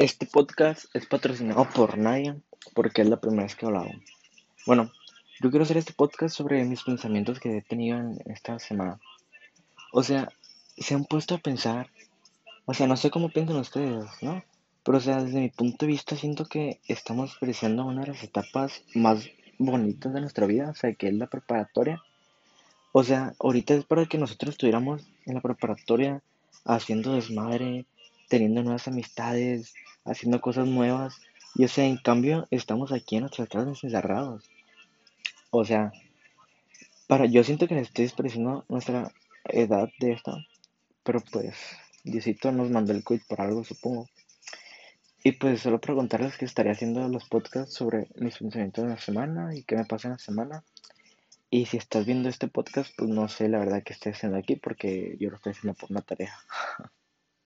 Este podcast es patrocinado por nadie porque es la primera vez que lo hago. Bueno, yo quiero hacer este podcast sobre mis pensamientos que he tenido en esta semana. O sea, se han puesto a pensar, o sea, no sé cómo piensan ustedes, ¿no? Pero o sea, desde mi punto de vista siento que estamos apreciando una de las etapas más bonitas de nuestra vida, o sea, que es la preparatoria. O sea, ahorita es para que nosotros estuviéramos en la preparatoria haciendo desmadre, teniendo nuevas amistades, haciendo cosas nuevas. Y o sea, en cambio, estamos aquí en nuestras casas encerrados. O sea, para, yo siento que estoy despreciando nuestra edad de esto, pero pues, Diosito nos mandó el quit por algo, supongo. Y pues solo preguntarles que estaría haciendo los podcasts sobre mis pensamientos de la semana y qué me pasa en la semana. Y si estás viendo este podcast, pues no sé la verdad que estoy haciendo aquí porque yo lo estoy haciendo por una tarea.